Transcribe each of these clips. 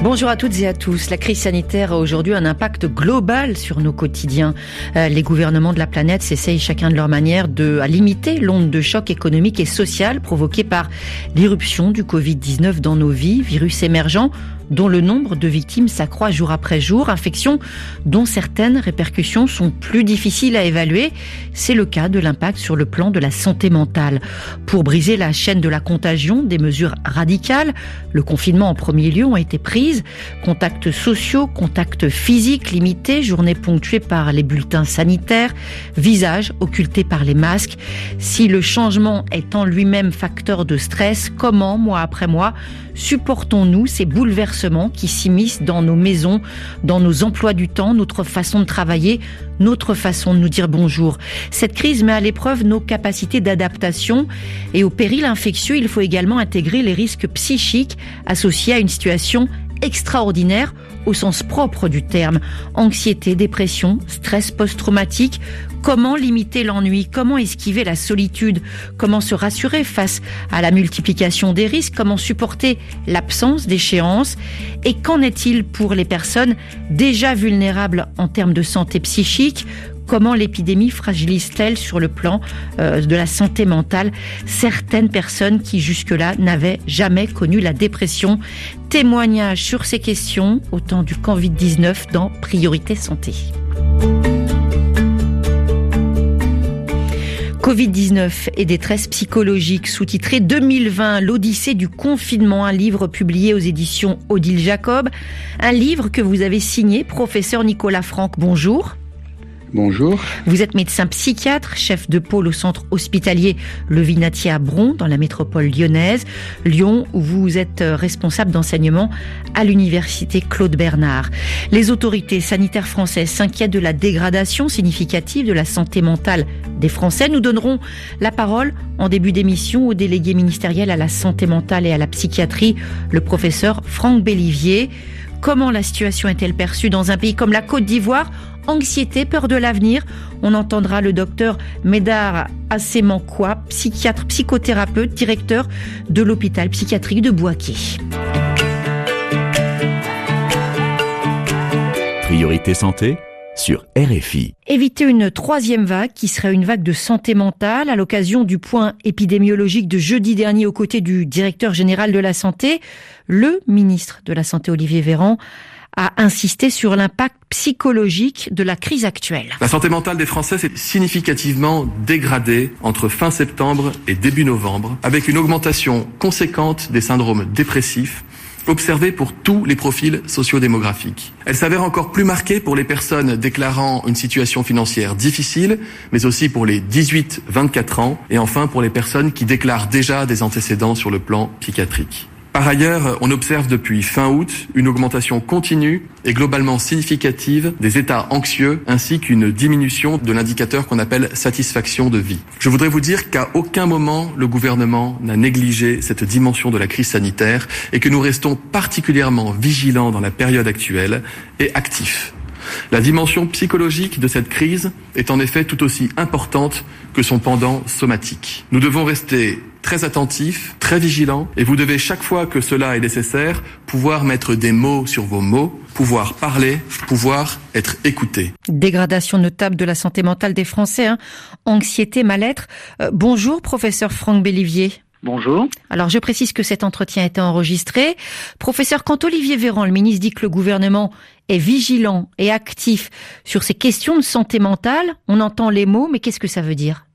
Bonjour à toutes et à tous. La crise sanitaire a aujourd'hui un impact global sur nos quotidiens. Euh, les gouvernements de la planète s'essayent chacun de leur manière de à limiter l'onde de choc économique et social provoquée par l'irruption du Covid-19 dans nos vies, virus émergent dont le nombre de victimes s'accroît jour après jour, infection dont certaines répercussions sont plus difficiles à évaluer. C'est le cas de l'impact sur le plan de la santé mentale. Pour briser la chaîne de la contagion, des mesures radicales, le confinement en premier lieu, ont été prises. Contacts sociaux, contacts physiques limités, journées ponctuées par les bulletins sanitaires, visages occultés par les masques. Si le changement est en lui-même facteur de stress, comment, mois après mois, supportons-nous ces bouleversements qui s'immiscent dans nos maisons, dans nos emplois du temps, notre façon de travailler, notre façon de nous dire bonjour. Cette crise met à l'épreuve nos capacités d'adaptation et au péril infectieux, il faut également intégrer les risques psychiques associés à une situation extraordinaire au sens propre du terme. Anxiété, dépression, stress post-traumatique. Comment limiter l'ennui? Comment esquiver la solitude? Comment se rassurer face à la multiplication des risques? Comment supporter l'absence d'échéance? Et qu'en est-il pour les personnes déjà vulnérables en termes de santé psychique? Comment l'épidémie fragilise-t-elle sur le plan euh, de la santé mentale certaines personnes qui jusque-là n'avaient jamais connu la dépression? Témoignage sur ces questions au temps du Covid-19 dans Priorité Santé. Covid-19 et détresse psychologique, sous-titré 2020, l'Odyssée du confinement, un livre publié aux éditions Odile Jacob, un livre que vous avez signé, professeur Nicolas Franck. Bonjour. Bonjour. Vous êtes médecin psychiatre, chef de pôle au centre hospitalier Le Vinatier à Bron, dans la métropole lyonnaise. Lyon, où vous êtes euh, responsable d'enseignement à l'université Claude Bernard. Les autorités sanitaires françaises s'inquiètent de la dégradation significative de la santé mentale des Français. Nous donnerons la parole en début d'émission au délégué ministériel à la santé mentale et à la psychiatrie, le professeur Franck Bellivier. Comment la situation est-elle perçue dans un pays comme la Côte d'Ivoire anxiété, peur de l'avenir. On entendra le docteur Médard Assemankoua, psychiatre, psychothérapeute, directeur de l'hôpital psychiatrique de Boaké. Priorité santé sur RFI. Éviter une troisième vague qui serait une vague de santé mentale à l'occasion du point épidémiologique de jeudi dernier aux côtés du directeur général de la santé, le ministre de la Santé Olivier Véran a insisté sur l'impact psychologique de la crise actuelle. La santé mentale des Français s'est significativement dégradée entre fin septembre et début novembre, avec une augmentation conséquente des syndromes dépressifs observée pour tous les profils sociodémographiques. Elle s'avère encore plus marquée pour les personnes déclarant une situation financière difficile, mais aussi pour les 18-24 ans, et enfin pour les personnes qui déclarent déjà des antécédents sur le plan psychiatrique. Par ailleurs, on observe depuis fin août une augmentation continue et globalement significative des états anxieux ainsi qu'une diminution de l'indicateur qu'on appelle satisfaction de vie. Je voudrais vous dire qu'à aucun moment le gouvernement n'a négligé cette dimension de la crise sanitaire et que nous restons particulièrement vigilants dans la période actuelle et actifs. La dimension psychologique de cette crise est en effet tout aussi importante que son pendant somatique. Nous devons rester très attentif, très vigilant, et vous devez chaque fois que cela est nécessaire pouvoir mettre des mots sur vos mots, pouvoir parler, pouvoir être écouté. Dégradation notable de la santé mentale des Français, hein. anxiété, mal-être. Euh, bonjour, professeur Franck Bellivier. Bonjour. Alors je précise que cet entretien a été enregistré. Professeur, quand Olivier Véran, le ministre, dit que le gouvernement est vigilant et actif sur ces questions de santé mentale, on entend les mots, mais qu'est-ce que ça veut dire?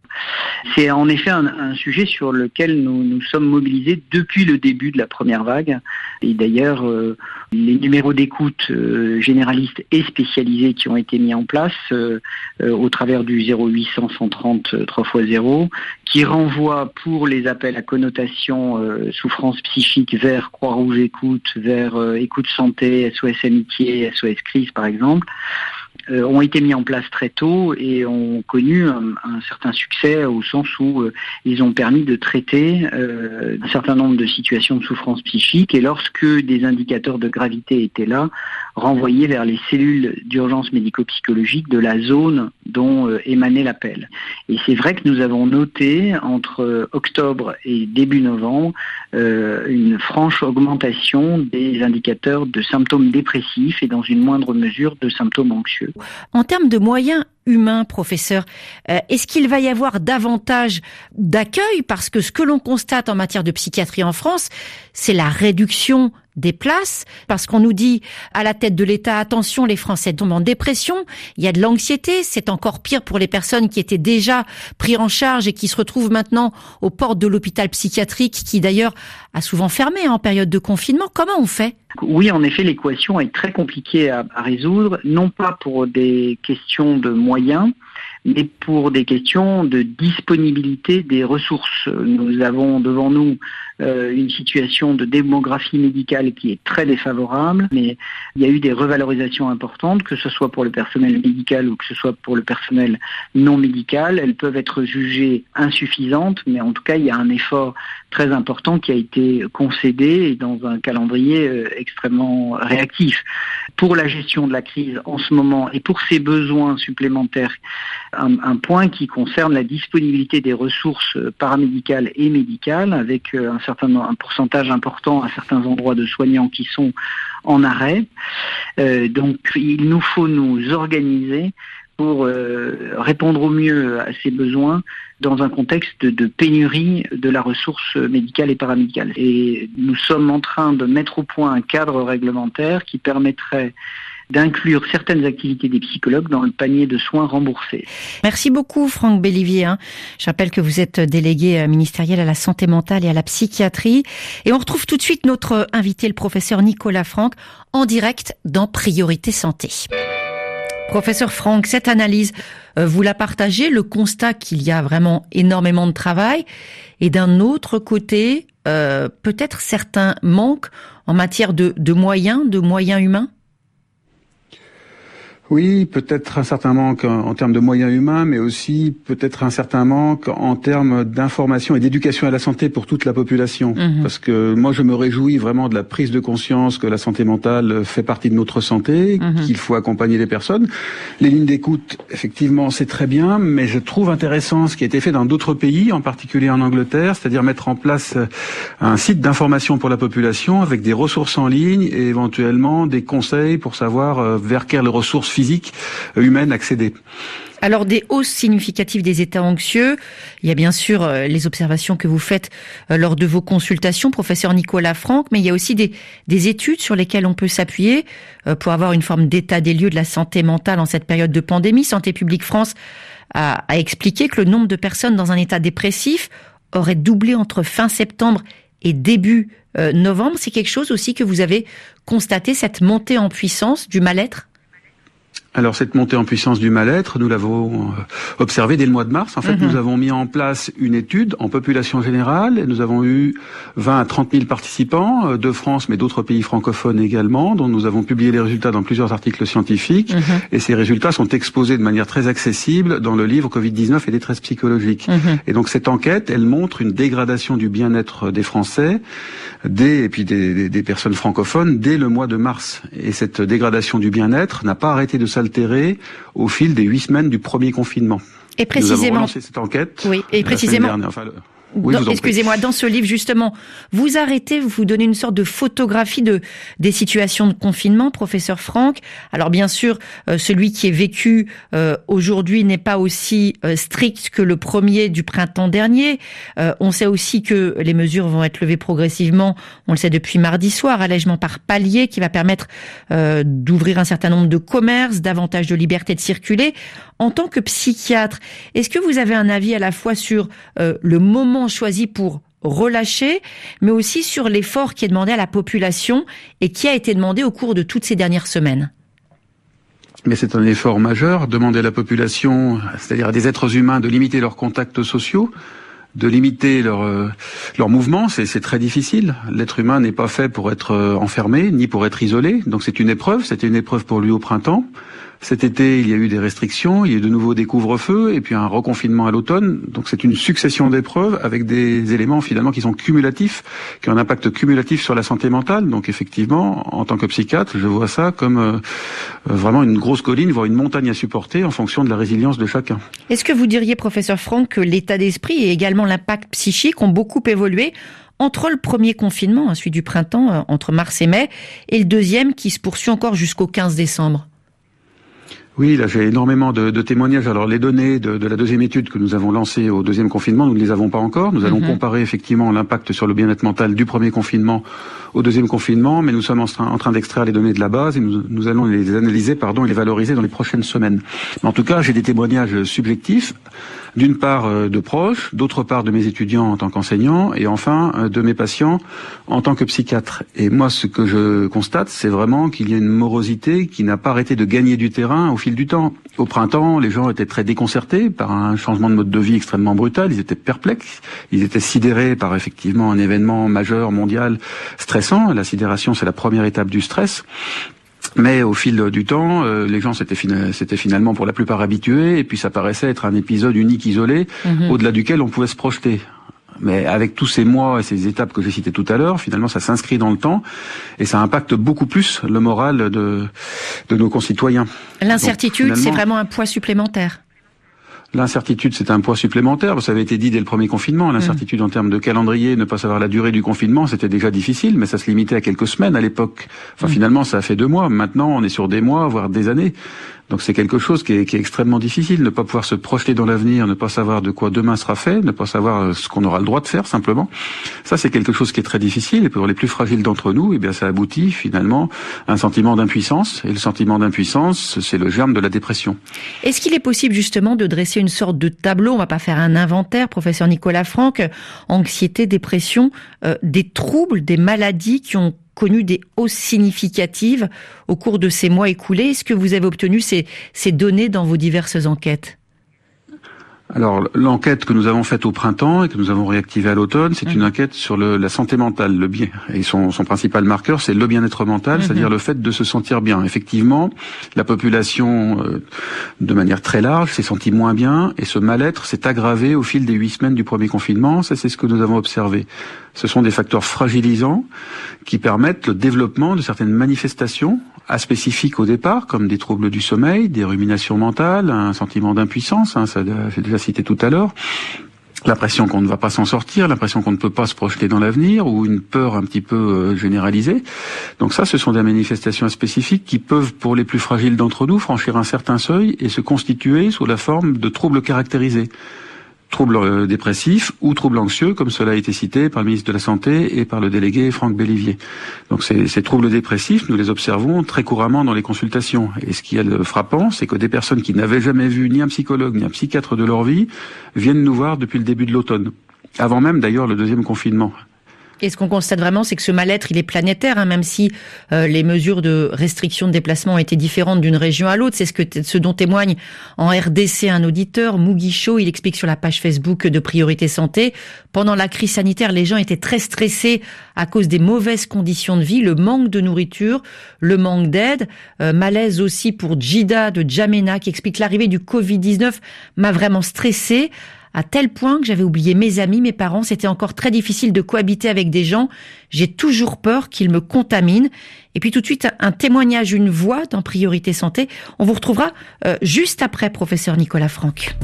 C'est en effet un, sujet sur lequel nous nous sommes mobilisés depuis le début de la première vague. Et d'ailleurs, euh, les numéros d'écoute euh, généralistes et spécialisés qui ont été mis en place euh, au travers du 0800 130 3 x 0, qui renvoie pour les appels à connotation souffrance psychique vers Croix-Rouge Écoute, vers Écoute Santé, SOS Amitié, SOS Crise par exemple. Euh, ont été mis en place très tôt et ont connu un, certain succès au sens où euh, ils ont permis de traiter euh, un certain nombre de situations de souffrance psychique et lorsque des indicateurs de gravité étaient là, renvoyés vers les cellules d'urgence médico-psychologique de la zone dont émanait l'appel. Et c'est vrai que nous avons noté entre octobre et début novembre une franche augmentation des indicateurs de symptômes dépressifs et dans une moindre mesure de symptômes anxieux. En termes de moyens humains, professeur, euh, est-ce qu'il va y avoir davantage d'accueil? Parce que ce que l'on constate en matière de psychiatrie en France, c'est la réduction des places, parce qu'on nous dit à la tête de l'État, attention, les Français tombent en dépression, il y a de l'anxiété, c'est encore pire pour les personnes qui étaient déjà prises en charge et qui se retrouvent maintenant aux portes de l'hôpital psychiatrique, qui d'ailleurs a souvent fermé en période de confinement. Comment on fait? Oui, en effet, l'équation est très compliquée à, résoudre, non pas pour des questions de moyens, mais pour des questions de disponibilité des ressources. Nous avons devant nous euh, une situation de démographie médicale qui est très défavorable, mais il y a eu des revalorisations importantes, que ce soit pour le personnel médical ou que ce soit pour le personnel non médical. Elles peuvent être jugées insuffisantes, mais en tout cas, il y a un effort très important qui a été concédé dans un calendrier euh, extrêmement réactif. Pour la gestion de la crise en ce moment et pour ces besoins supplémentaires, un, point qui concerne la disponibilité des ressources paramédicales et médicales avec euh, un certain un pourcentage important à certains endroits de soignants qui sont en arrêt. Euh, donc il nous faut nous organiser pour euh, répondre au mieux à ces besoins dans un contexte de pénurie de la ressource médicale et paramédicale. Et nous sommes en train de mettre au point un cadre réglementaire qui permettrait d'inclure certaines activités des psychologues dans le panier de soins remboursés. Merci beaucoup Franck Bellivier. Hein. Je rappelle que vous êtes délégué euh, ministériel à la santé mentale et à la psychiatrie. Et on retrouve tout de suite notre invité, le professeur Nicolas Franck, en direct dans Priorité Santé. Professeur Franck, cette analyse, euh, vous la partagez, le constat qu'il y a vraiment énormément de travail, et d'un autre côté, euh, peut-être certains manques en matière de moyens, de moyens humains? Oui, peut-être un certain manque en, termes de moyens humains, mais aussi peut-être un certain manque en termes d'information et d'éducation à la santé pour toute la population. Mhm. Parce que moi, je me réjouis vraiment de la prise de conscience que la santé mentale fait partie de notre santé, mhm. qu'il faut accompagner les personnes. Les lignes d'écoute, effectivement, c'est très bien, mais je trouve intéressant ce qui a été fait dans d'autres pays, en particulier en Angleterre, c'est-à-dire mettre en place un site d'information pour la population avec des ressources en ligne et éventuellement des conseils pour savoir euh, vers quelles ressources physique euh, humaine accéder. Alors des hausses significatives des états anxieux, il y a bien sûr euh, les observations que vous faites euh, lors de vos consultations, professeur Nicolas Franck, mais il y a aussi des, des études sur lesquelles on peut s'appuyer pour avoir une forme d'état des lieux de la santé mentale en cette période de pandémie. Santé publique France a, a expliqué que le nombre de personnes dans un état dépressif aurait doublé entre fin septembre et début novembre. C'est quelque chose aussi que vous avez constaté, cette montée en puissance du mal-être alors cette montée en puissance du mal-être, nous l'avons euh, observé dès le mois de mars. En fait, mhm. nous avons mis en place une étude en population générale. Et nous avons eu 20 à 30 000 participants euh, de France, mais d'autres pays francophones également, dont nous avons publié les résultats dans plusieurs articles scientifiques. Mhm. Et ces résultats sont exposés de manière très accessible dans le livre Covid-19 et détresse psychologique. Mhm. Et donc cette enquête, elle montre une dégradation du bien-être des Français, des, et puis des, des personnes francophones, dès le mois de mars. Et cette dégradation du bien-être n'a pas arrêté de s'altérer au fil des huit semaines du premier confinement. Et précisément. Nous avons cette enquête. Oui, et précisément. Excusez-moi, dans ce livre justement, vous arrêtez, vous donnez une sorte de photographie de des situations de confinement, professeur Franck. Alors bien sûr, euh, celui qui est vécu euh, aujourd'hui n'est pas aussi euh, strict que le premier du printemps dernier. on sait aussi que les mesures vont être levées progressivement. On le sait depuis mardi soir, allègement par palier qui va permettre d'ouvrir un certain nombre de commerces, davantage de liberté de circuler. En tant que psychiatre, est-ce que vous avez un avis à la fois sur le moment choisi pour relâcher, mais aussi sur l'effort qui est demandé à la population et qui a été demandé au cours de toutes ces dernières semaines? Mais c'est un effort majeur, demander à la population, c'est-à-dire à des êtres humains, de limiter leurs contacts sociaux, de limiter leurs euh, leur mouvements, c'est très difficile. L'être humain n'est pas fait pour être euh, enfermé, ni pour être isolé. Donc c'est une épreuve, c'était une épreuve pour lui au printemps. Cet été, il y a eu des restrictions, il y a eu de nouveau des couvre-feux et puis un reconfinement à l'automne. Donc c'est une succession d'épreuves avec des éléments finalement qui sont cumulatifs, qui ont un impact cumulatif sur la santé mentale. Donc effectivement, en tant que psychiatre, je vois ça comme euh, vraiment une grosse colline, voire une montagne à supporter en fonction de la résilience de chacun. Est-ce que vous diriez, professeur Franck, que l'état d'esprit et également l'impact psychique ont beaucoup évolué entre le premier confinement, celui du printemps, euh, entre mars et mai, et le deuxième qui se poursuit encore jusqu'au 15 décembre? Oui, là j'ai énormément de, de, témoignages. Alors les données de, de, la deuxième étude que nous avons lancée au deuxième confinement, nous ne les avons pas encore. Nous allons mhm. comparer effectivement l'impact sur le bien-être mental du premier confinement au deuxième confinement, mais nous sommes en train, d'extraire les données de la base et nous, nous, allons les analyser pardon, et les valoriser dans les prochaines semaines. Mais en tout cas, j'ai des témoignages subjectifs d'une part euh, de proches, d'autre part de mes étudiants en tant qu'enseignants, et enfin euh, de mes patients en tant que psychiatre. Et moi, ce que je constate, c'est vraiment qu'il y a une morosité qui n'a pas arrêté de gagner du terrain au fil du temps. Au printemps, les gens étaient très déconcertés par un changement de mode de vie extrêmement brutal, ils étaient perplexes, ils étaient sidérés par effectivement un événement majeur mondial stressant. La sidération, c'est la première étape du stress. Mais au fil du temps, euh, les gens s'étaient finalement pour la plupart habitués, et puis ça paraissait être un épisode unique, isolé, mhm. au-delà duquel on pouvait se projeter. Mais avec tous ces mois et ces étapes que j'ai citées tout à l'heure, finalement, ça s'inscrit dans le temps et ça impacte beaucoup plus le moral de, de nos concitoyens. L'incertitude, c'est vraiment un poids supplémentaire. L'incertitude, c'est un poids supplémentaire. Ça avait été dit dès le premier confinement. L'incertitude en termes de calendrier, ne pas savoir la durée du confinement, c'était déjà difficile, mais ça se limitait à quelques semaines à l'époque. Enfin, mm. finalement, ça a fait deux mois. Maintenant, on est sur des mois, voire des années. Donc c'est quelque chose qui est, qui est, extrêmement difficile, ne pas pouvoir se projeter dans l'avenir, ne pas savoir de quoi demain sera fait, ne pas savoir euh, ce qu'on aura le droit de faire simplement. Ça c'est quelque chose qui est très difficile et pour les plus fragiles d'entre nous, eh bien ça aboutit finalement à un sentiment d'impuissance et le sentiment d'impuissance, c'est le germe de la dépression. Est-ce qu'il est possible justement de dresser une sorte de tableau, on va pas faire un inventaire, professeur Nicolas Franck, anxiété, dépression, euh, des troubles, des maladies qui ont connu des hausses significatives au cours de ces mois écoulés. Est-ce que vous avez obtenu ces, ces données dans vos diverses enquêtes? Alors l'enquête que nous avons faite au printemps et que nous avons réactivée à l'automne, c'est mmh. une enquête sur le, la santé mentale, le bien. Et son, son principal marqueur, c'est le bien-être mental, mmh. c'est-à-dire le fait de se sentir bien. Effectivement, la population, euh, de manière très large, s'est sentie moins bien et ce mal-être s'est aggravé au fil des huit semaines du premier confinement. Ça, c'est ce que nous avons observé. Ce sont des facteurs fragilisants qui permettent le développement de certaines manifestations aspécifiques au départ, comme des troubles du sommeil, des ruminations mentales, un sentiment d'impuissance, hein, ça j'ai déjà cité tout à l'heure, l'impression qu'on ne va pas s'en sortir, l'impression qu'on ne peut pas se projeter dans l'avenir, ou une peur un petit peu euh, généralisée. Donc ça, ce sont des manifestations spécifiques qui peuvent, pour les plus fragiles d'entre nous, franchir un certain seuil et se constituer sous la forme de troubles caractérisés troubles euh, dépressifs ou troubles anxieux, comme cela a été cité par le ministre de la Santé et par le délégué Franck Bellivier. Donc ces, ces troubles dépressifs, nous les observons très couramment dans les consultations. Et ce qui est frappant, c'est que des personnes qui n'avaient jamais vu ni un psychologue ni un psychiatre de leur vie viennent nous voir depuis le début de l'automne, avant même d'ailleurs le deuxième confinement. Et ce qu'on constate vraiment, c'est que ce mal-être, il est planétaire, hein, même si euh, les mesures de restriction de déplacement ont été différentes d'une région à l'autre. C'est ce, que, ce dont témoigne en RDC un auditeur, Mugicho. Il explique sur la page Facebook de Priorité Santé. Pendant la crise sanitaire, les gens étaient très stressés à cause des mauvaises conditions de vie, le manque de nourriture, le manque d'aide. Euh, malaise aussi pour Jida de Jamena qui explique l'arrivée du Covid-19 m'a vraiment stressé à tel point que j'avais oublié mes amis, mes parents. C'était encore très difficile de cohabiter avec des gens. J'ai toujours peur qu'ils me contaminent. Et puis tout de suite, un témoignage, une voix dans Priorité Santé. On vous retrouvera euh, juste après, professeur Nicolas Franck.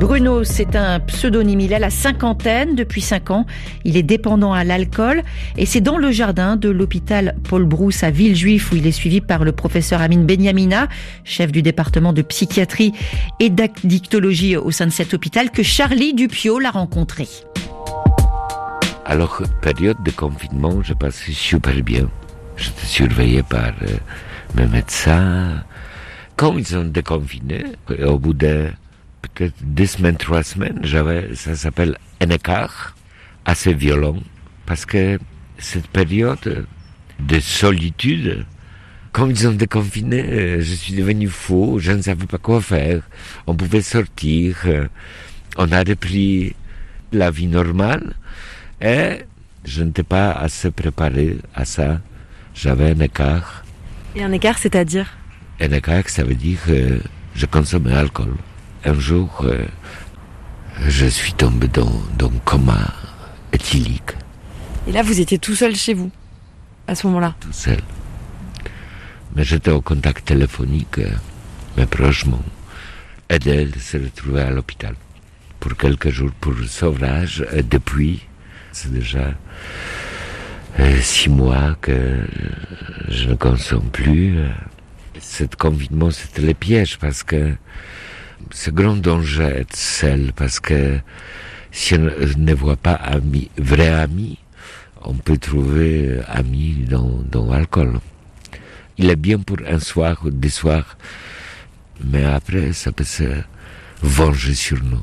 Bruno, c'est un pseudonyme. Il a la cinquantaine depuis cinq ans. Il est dépendant à l'alcool et c'est dans le jardin de l'hôpital Paul Brousse à Villejuif où il est suivi par le professeur Amine Benyamina, chef du département de psychiatrie et d'addictologie au sein de cet hôpital, que Charlie Dupio l'a rencontré. Alors, période de confinement, je passais super bien. J'étais surveillé par euh, mes médecins. Quand ils ont déconfiné, au bout de deux semaines, trois semaines, j'avais, ça s'appelle un écart assez violent, parce que cette période de solitude, quand ils ont déconfiné, je suis devenu fou, je ne savais pas quoi faire. On pouvait sortir, on a repris la vie normale, et je n'étais pas assez préparé à ça. J'avais un écart. Et un écart, c'est-à-dire? Un écart, ça veut dire que je consommais l'alcool un jour, euh, je suis tombé dans, dans un coma éthylique. Et là, vous étiez tout seul chez vous, à ce moment-là? Tout seul. Mais j'étais au contact téléphonique. Euh, mes proches m'ont aidé de se retrouver à l'hôpital pour quelques jours pour le sauvage. Et depuis, c'est déjà euh, six mois que je ne consomme plus. Cet confinement, c'était le piège parce que c'est grand danger être seul parce que si on ne voit pas ami, vrai ami, on peut trouver ami dans, dans l'alcool. Il est bien pour un soir ou des soirs, mais après, ça peut se venger sur nous.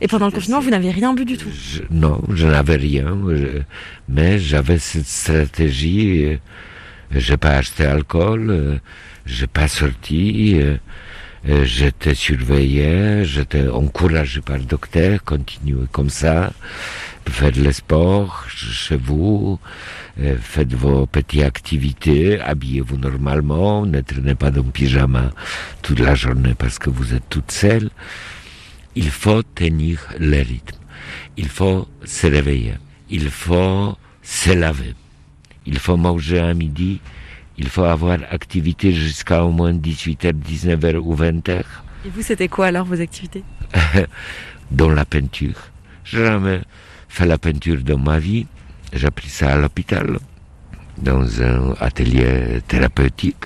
Et pendant le confinement, vous n'avez rien bu du tout? Non, je n'avais rien, mais j'avais cette stratégie. J'ai pas acheté alcool, j'ai pas sorti, euh, j'étais surveillé, j'étais encouragé par le docteur, continuez comme ça, faites le sport chez vous, euh, faites vos petites activités, habillez-vous normalement, ne traînez pas dans pyjama toute la journée parce que vous êtes toute seule. Il faut tenir le rythme. Il faut se réveiller. Il faut se laver. Il faut manger à midi il faut avoir activité jusqu'à au moins 18h, 19h ou 20h. Et vous, c'était quoi alors vos activités? Dans la peinture. J'ai jamais fait la peinture dans ma vie. J'ai appris ça à l'hôpital, dans un atelier thérapeutique.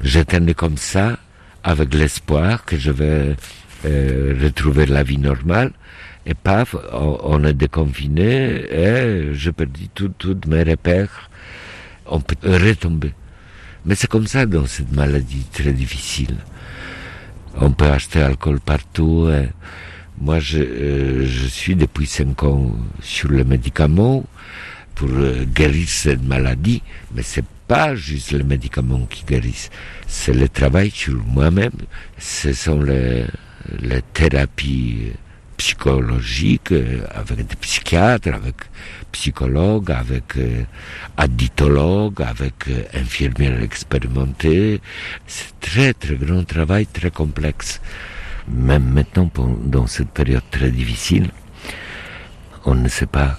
J'étais comme ça, avec l'espoir que je vais euh, retrouver la vie normale. Et paf, on, est déconfiné et je perdu tous mes repères. On peut retomber. Mais c'est comme ça dans cette maladie très difficile. On peut acheter alcool partout. Hein. Moi, je, euh, je suis depuis cinq ans sur le médicament pour euh, guérir cette maladie, mais c'est pas juste le médicament qui guérissent, c'est le travail sur moi-même. Ce sont les, les thérapies psychologiques avec des psychiatres, avec psychologue, avec euh, additologue, avec euh, infirmière expérimentée. C'est très très grand travail, très complexe. Même maintenant, dans cette période très difficile, on ne sait pas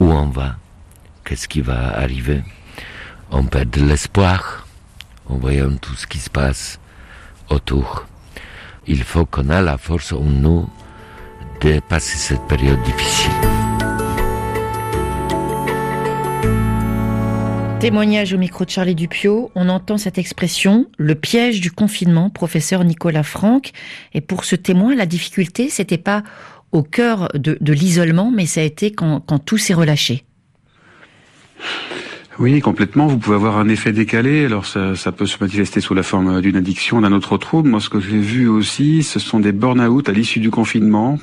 où on va, qu'est-ce qui va arriver. On perd de l'espoir en voyant tout ce qui se passe autour. Il faut qu'on ait la force en nous de passer cette période difficile. Témoignage au micro de Charlie Dupio, on entend cette expression, le piège du confinement, professeur Nicolas Franck. Et pour ce témoin, la difficulté, c'était pas au cœur de, l'isolement, mais ça a été quand, tout s'est relâché. Oui, complètement. Vous pouvez avoir un effet décalé. Alors ça, ça peut se manifester sous la forme d'une addiction, d'un autre trouble. Moi, ce que j'ai vu aussi, ce sont des burn-out à l'issue du confinement,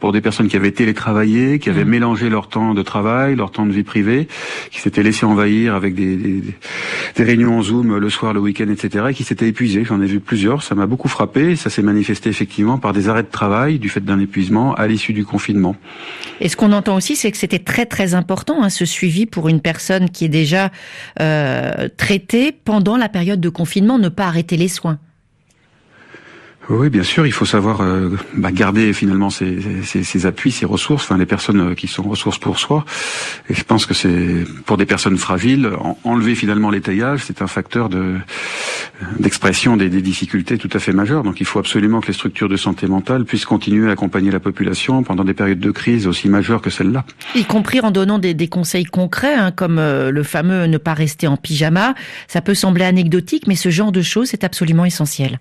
pour des personnes qui avaient télétravaillé, qui avaient mmh. mélangé leur temps de travail, leur temps de vie privée, qui s'étaient laissés envahir avec des, des, des, réunions en Zoom le soir, le week-end, etc., et qui s'étaient épuisés. J'en ai vu plusieurs, ça m'a beaucoup frappé. Ça s'est manifesté effectivement par des arrêts de travail du fait d'un épuisement à l'issue du confinement. Et ce qu'on entend aussi, c'est que c'était très très important hein, ce suivi pour une personne qui est déjà euh, traitée pendant la période de confinement, ne pas arrêter les soins. Oui, bien sûr, il faut savoir euh, bah, garder finalement ses, ses, ses, appuis, ses ressources, enfin les personnes euh, qui sont ressources pour soi. Et je pense que c'est pour des personnes fragiles, enlever finalement l'étayage, c'est un facteur de d'expression des, des, difficultés tout à fait majeures. Donc il faut absolument que les structures de santé mentale puissent continuer à accompagner la population pendant des périodes de crise aussi majeures que celle-là. Y compris en donnant des, des conseils concrets, hein, comme euh, le fameux ne pas rester en pyjama. Ça peut sembler anecdotique, mais ce genre de choses est absolument essentiel.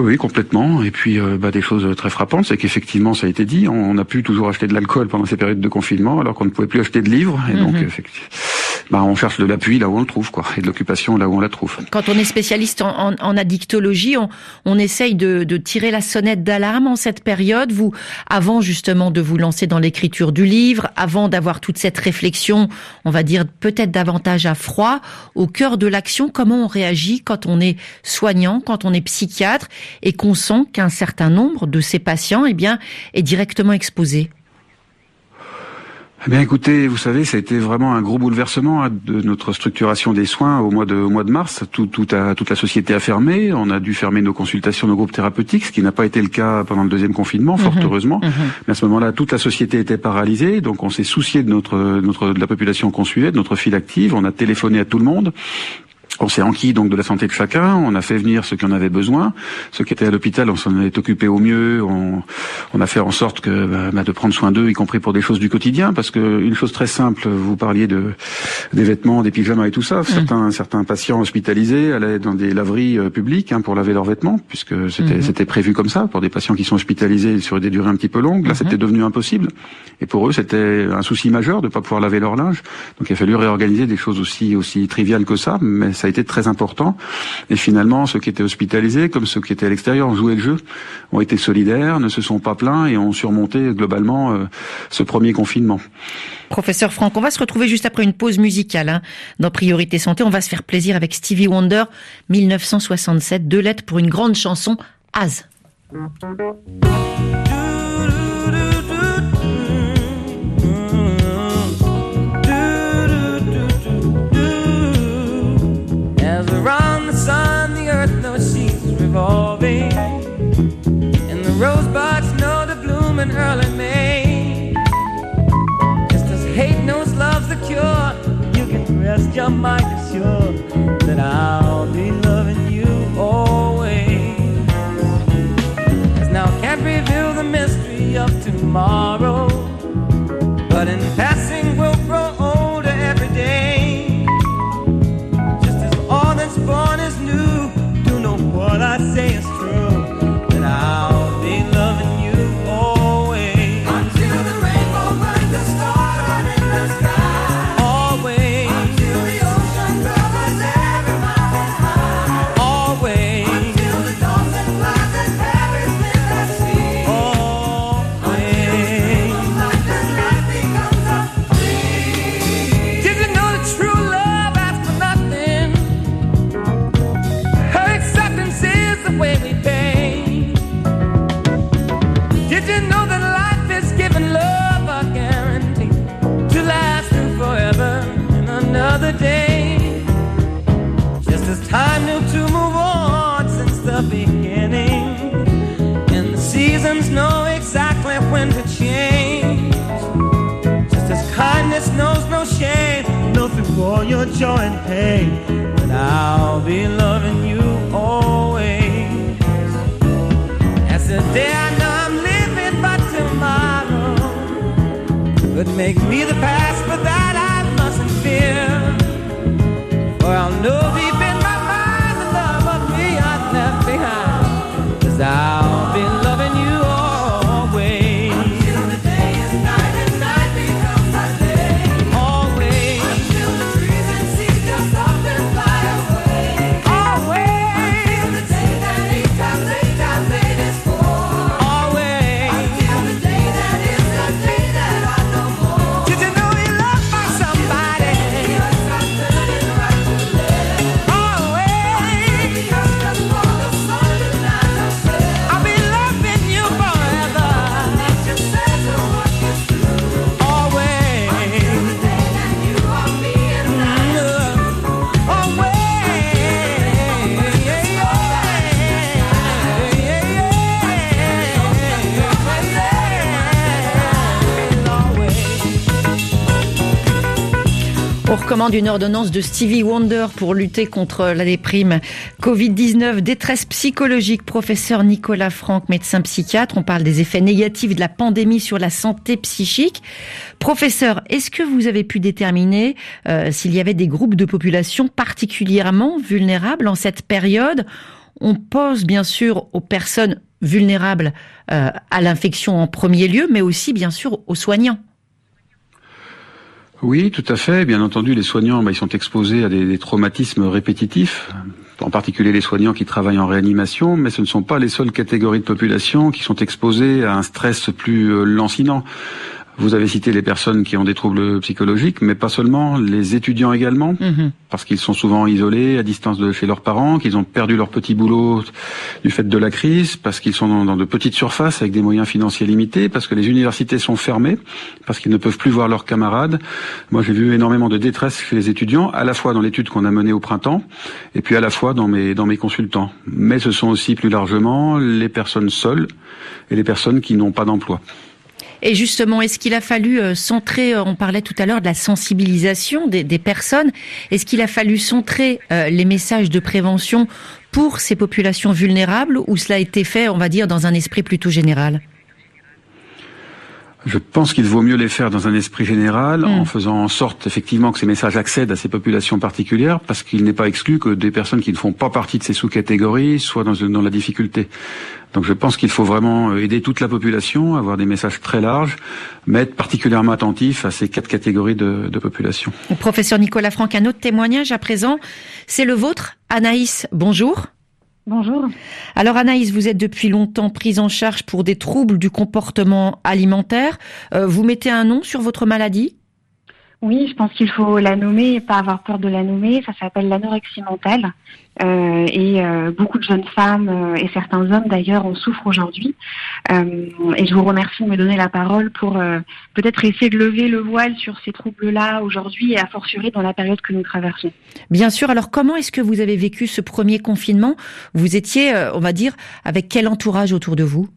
Oui, complètement. Et puis, euh, bah, des choses très frappantes, c'est qu'effectivement, ça a été dit, on a pu toujours acheter de l'alcool pendant ces périodes de confinement, alors qu'on ne pouvait plus acheter de livres. Et donc, mhm. effectivement, bah, on cherche de l'appui là où on le trouve, quoi, et de l'occupation là où on la trouve. Quand on est spécialiste en, en, en addictologie, on, on essaye de, de, tirer la sonnette d'alarme en cette période. Vous, avant justement de vous lancer dans l'écriture du livre, avant d'avoir toute cette réflexion, on va dire peut-être davantage à froid, au cœur de l'action, comment on réagit quand on est soignant, quand on est psychiatre et qu'on sent qu'un certain nombre de ces patients, eh bien, est directement exposé. Eh bien, écoutez, vous savez, ça a été vraiment un gros bouleversement hein, de notre structuration des soins au mois de, au mois de mars. Tout, tout a, toute la société a fermé. On a dû fermer nos consultations, nos groupes thérapeutiques, ce qui n'a pas été le cas pendant le deuxième confinement, fort mmh, heureusement. Mmh. Mais à ce moment-là, toute la société était paralysée. Donc, on s'est soucié de notre, notre, de la population qu'on suivait, de notre file active. On a téléphoné à tout le monde. On s'est enquis donc de la santé de chacun, on a fait venir ceux qui en avaient besoin, ceux qui étaient à l'hôpital, on s'en est occupé au mieux, on, on, a fait en sorte que bah, bah, de prendre soin d'eux, y compris pour des choses du quotidien, parce que une chose très simple, vous parliez de des vêtements, des pyjamas et tout ça. Mmh. Certains certains patients hospitalisés allaient dans des laveries euh, publiques hein, pour laver leurs vêtements, puisque c'était mmh. c'était prévu comme ça pour des patients qui sont hospitalisés sur des durées un petit peu longues. Là, mmh. c'était devenu impossible, et pour eux, c'était un souci majeur de pas pouvoir laver leur linge. Donc, il a fallu réorganiser des choses aussi aussi triviales que ça, mais ça a été très important. Et finalement, ceux qui étaient hospitalisés, comme ceux qui étaient à l'extérieur, ont joué le jeu, ont été solidaires, ne se sont pas plaints et ont surmonté globalement euh, ce premier confinement. Professeur Franck, on va se retrouver juste après une pause musicale hein, dans Priorité Santé. On va se faire plaisir avec Stevie Wonder, 1967, deux lettres pour une grande chanson, Az. All your joy and pain, but I'll be loving you always. As the day I know I'm living, but tomorrow could make me the past, but that I mustn't fear. For I'll know deep in recommande une ordonnance de Stevie Wonder pour lutter contre la déprime. Covid-19, détresse psychologique. Professeur Nicolas Franck, médecin psychiatre. On parle des effets négatifs de la pandémie sur la santé psychique. Professeur, est-ce que vous avez pu déterminer euh, s'il y avait des groupes de population particulièrement vulnérables en cette période? On pose bien sûr aux personnes vulnérables euh, à l'infection en premier lieu, mais aussi bien sûr aux soignants. Oui, tout à fait. Bien entendu, les soignants, bah, ils sont exposés à des, traumatismes répétitifs, en particulier les soignants qui travaillent en réanimation, mais ce ne sont pas les seules catégories de population qui sont exposées à un stress plus euh, lancinant. Vous avez cité les personnes qui ont des troubles psychologiques, mais pas seulement, les étudiants également, mhm. parce qu'ils sont souvent isolés, à distance de chez leurs parents, qu'ils ont perdu leur petit boulot du fait de la crise, parce qu'ils sont dans, de petites surfaces avec des moyens financiers limités, parce que les universités sont fermées, parce qu'ils ne peuvent plus voir leurs camarades. Moi, j'ai vu énormément de détresse chez les étudiants, à la fois dans l'étude qu'on a menée au printemps, et puis à la fois dans mes, dans mes consultants. Mais ce sont aussi plus largement les personnes seules et les personnes qui n'ont pas d'emploi. Et justement, est-ce qu'il a fallu euh, centrer, euh, on parlait tout à l'heure de la sensibilisation des, personnes, est-ce qu'il a fallu centrer euh, les messages de prévention pour ces populations vulnérables ou cela a été fait, on va dire, dans un esprit plutôt général? Je pense qu'il vaut mieux les faire dans un esprit général, en mm. faisant en sorte effectivement que ces messages accèdent à ces populations particulières, parce qu'il n'est pas exclu que des personnes qui ne font pas partie de ces sous-catégories soient dans, dans la difficulté. Donc je pense qu'il faut vraiment aider toute la population, avoir des messages très larges, mais être particulièrement attentif à ces quatre catégories de, de population. Professeur Nicolas Franck, un autre témoignage à présent, c'est le vôtre. Anaïs, bonjour. Bonjour. Alors Anaïs, vous êtes depuis longtemps prise en charge pour des troubles du comportement alimentaire. Euh, vous mettez un nom sur votre maladie? Oui, je pense qu'il faut la nommer et pas avoir peur de la nommer. Ça s'appelle l'anorexie mentale. Euh, et euh, beaucoup de jeunes femmes euh, et certains hommes d'ailleurs en souffrent aujourd'hui. et je vous remercie de me donner la parole pour peut-être essayer de lever le voile sur ces troubles-là aujourd'hui et à fortiori dans la période que nous traversons. Bien sûr. Alors comment est-ce que vous avez vécu ce premier confinement? Vous étiez, on va dire, avec quel entourage autour de vous?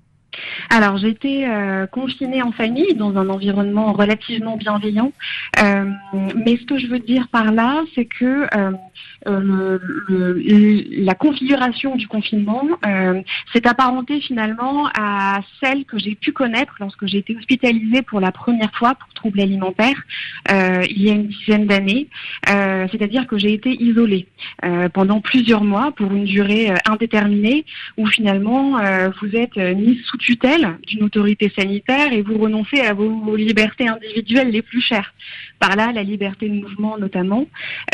Alors j'étais euh, confinée en famille dans un environnement relativement bienveillant, euh, mais ce que je veux dire par là, c'est que euh, euh, la configuration du confinement s'est apparentée finalement à celle que j'ai pu connaître lorsque j'ai été hospitalisée pour la première fois pour troubles alimentaires il y a une dizaine d'années, c'est-à-dire que j'ai été isolée pendant plusieurs mois pour une durée indéterminée où finalement vous êtes mise sous tutelle d'une autorité sanitaire et vous renoncez à vos, libertés individuelles les plus chères. Par là, la liberté de mouvement notamment.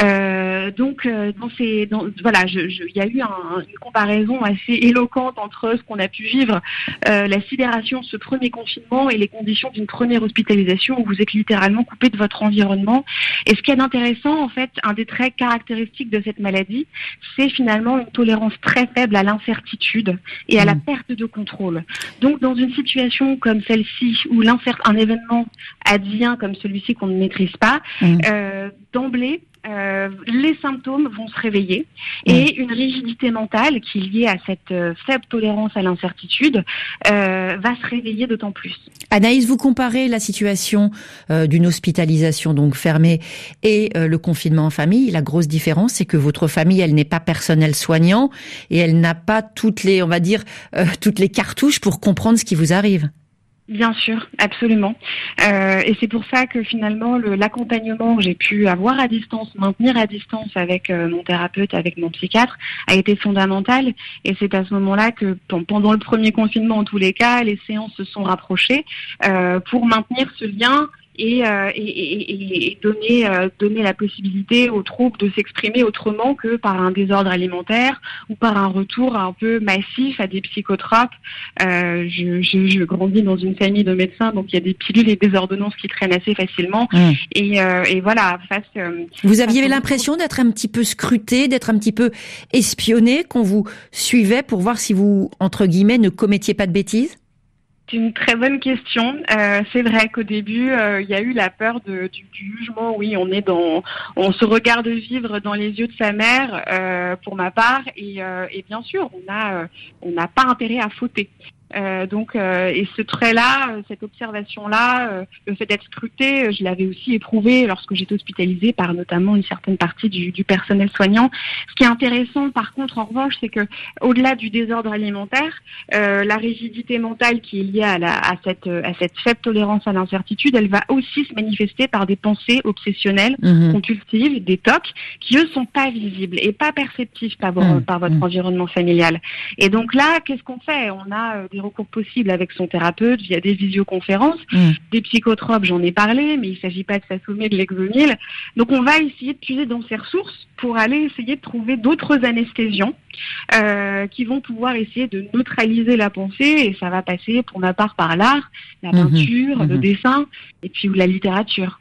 Euh, donc, euh, dans ces, dans, voilà, il y a eu une comparaison assez éloquente entre ce qu'on a pu vivre, euh, la sidération de ce premier confinement et les conditions d'une première hospitalisation où vous êtes littéralement coupé de votre environnement. Et ce qui est d'intéressant, en fait, un des traits caractéristiques de cette maladie, c'est finalement une tolérance très faible à l'incertitude et à la mmh. perte de contrôle. Donc, dans une situation comme celle-ci, où un événement advient comme celui-ci qu'on ne maîtrise pas, mm. euh, d'emblée, euh, les symptômes vont se réveiller et mm. une rigidité mentale qui est liée à cette euh, faible tolérance à l'incertitude va se réveiller d'autant plus. Anaïs, vous comparez la situation d'une hospitalisation donc fermée et le confinement en famille. La grosse différence, c'est que votre famille, elle n'est pas personnel soignant et elle n'a pas toutes les, on va dire, toutes les cartouches pour comprendre ce qui vous arrive. Bien sûr, absolument. Euh, et c'est pour ça que finalement l'accompagnement que j'ai pu avoir à distance, maintenir à distance avec euh, mon thérapeute, avec mon psychiatre, a été fondamental. Et c'est à ce moment-là que pendant le premier confinement, en tous les cas, les séances se sont rapprochées euh, pour maintenir ce lien euh, et, et, et, donner, euh, donner la possibilité aux troupes de s'exprimer autrement que par un désordre alimentaire ou par un retour un peu massif à des psychotropes. Euh, je, je, je, grandis dans une famille de médecins, donc il y a des pilules et des ordonnances qui traînent assez facilement. Mmh. Et, euh, et, voilà, face. vous aviez l'impression d'être un petit peu scruté, d'être un petit peu espionné, qu'on vous suivait pour voir si vous, entre guillemets, ne commettiez pas de bêtises? C'est une très bonne question. Euh, c'est vrai qu'au début, euh, il y a eu la peur du, jugement. Oui, on est dans, on se regarde vivre dans les yeux de sa mère, euh, pour ma part, et, et bien sûr, on a, on n'a pas intérêt à fauter. Euh, donc, euh, et ce trait-là, euh, cette observation-là, le fait d'être scruté, je l'avais aussi éprouvé lorsque j'étais hospitalisée par notamment une certaine partie du, du, personnel soignant. Ce qui est intéressant, par contre, en revanche, c'est que au-delà du désordre alimentaire, la rigidité mentale qui est liée à, la, à, cette, à cette faible tolérance à l'incertitude, elle va aussi se manifester par des pensées obsessionnelles, mmh. compulsives, des tocs, qui eux sont pas visibles et pas perceptifs par, mmh. par votre mmh. environnement familial. Et donc là, qu'est-ce qu'on fait? On a des recours possibles avec son thérapeute via des visioconférences, mm. des psychotropes, j'en ai parlé, mais il ne s'agit pas de s'assommer de l'exomile. Donc on va essayer de puiser dans ses ressources pour aller essayer de trouver d'autres anesthésiants euh, qui vont pouvoir essayer de neutraliser la pensée et ça va passer pour ma part par l'art, la mm-hmm. peinture, le mm-hmm. dessin et puis la littérature.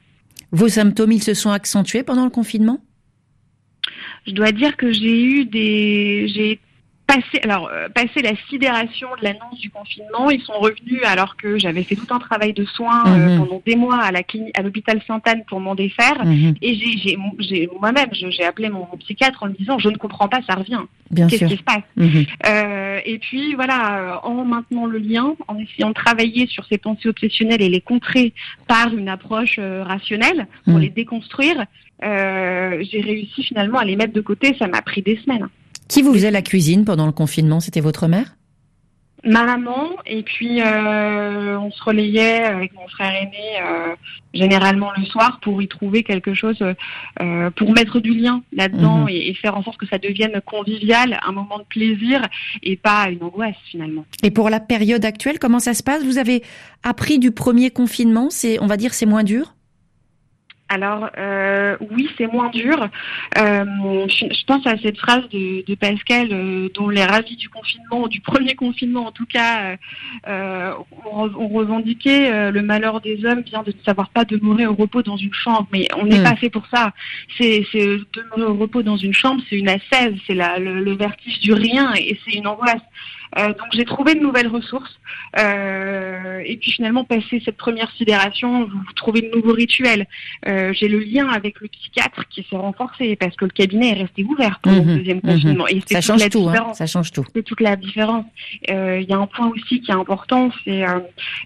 Vos symptômes, ils se sont accentués pendant le confinement? Je dois dire que j'ai eu des, j'ai passé, alors, euh, passé la sidération de l'annonce du confinement, ils sont revenus alors que j'avais fait tout un travail de soins euh, mhm. pendant des mois à la à l'hôpital Sainte-Anne pour m'en défaire. Mhm. Et j'ai, j'ai, moi-même, j'ai appelé mon, psychiatre en me disant, je ne comprends pas, ça revient. Qu'est-ce qui se passe mhm. euh, Et puis voilà, en maintenant le lien, en essayant de travailler sur ces pensées obsessionnelles et les contrer par une approche rationnelle pour les déconstruire, j'ai réussi finalement à les mettre de côté. Ça m'a pris des semaines. Qui vous faisait la cuisine pendant le confinement? C'était votre mère? Ma maman, et puis euh, on se relayait avec mon frère aîné euh, généralement le soir pour y trouver quelque chose, euh, pour mettre du lien là-dedans mhm. et, faire en sorte que ça devienne convivial, un moment de plaisir et pas une angoisse finalement. Et pour la période actuelle, comment ça se passe? Vous avez appris du premier confinement, c'est, on va dire, c'est moins dur? Alors euh, oui, c'est moins dur. Euh, je, pense à cette phrase de, de Pascal euh, dont les ravis du confinement, du premier confinement en tout cas, euh, ont, revendiqué le malheur des hommes vient de ne savoir pas demeurer au repos dans une chambre. Mais on n'est hmm. pas fait pour ça. C'est demeurer au repos dans une chambre, c'est une assaise, c'est le, le vertige du rien et c'est une angoisse. Euh, donc j'ai trouvé de nouvelles ressources. Euh, et puis finalement, passer cette première sidération, vous, trouvez de nouveaux rituels. Euh, j'ai le lien avec le psychiatre qui s'est renforcé parce que le cabinet est resté ouvert pour le mhm. deuxième mhm. confinement. Et ça change tout. Hein, ça change tout. C'est toute la différence. Il y a un point aussi qui est important, c'est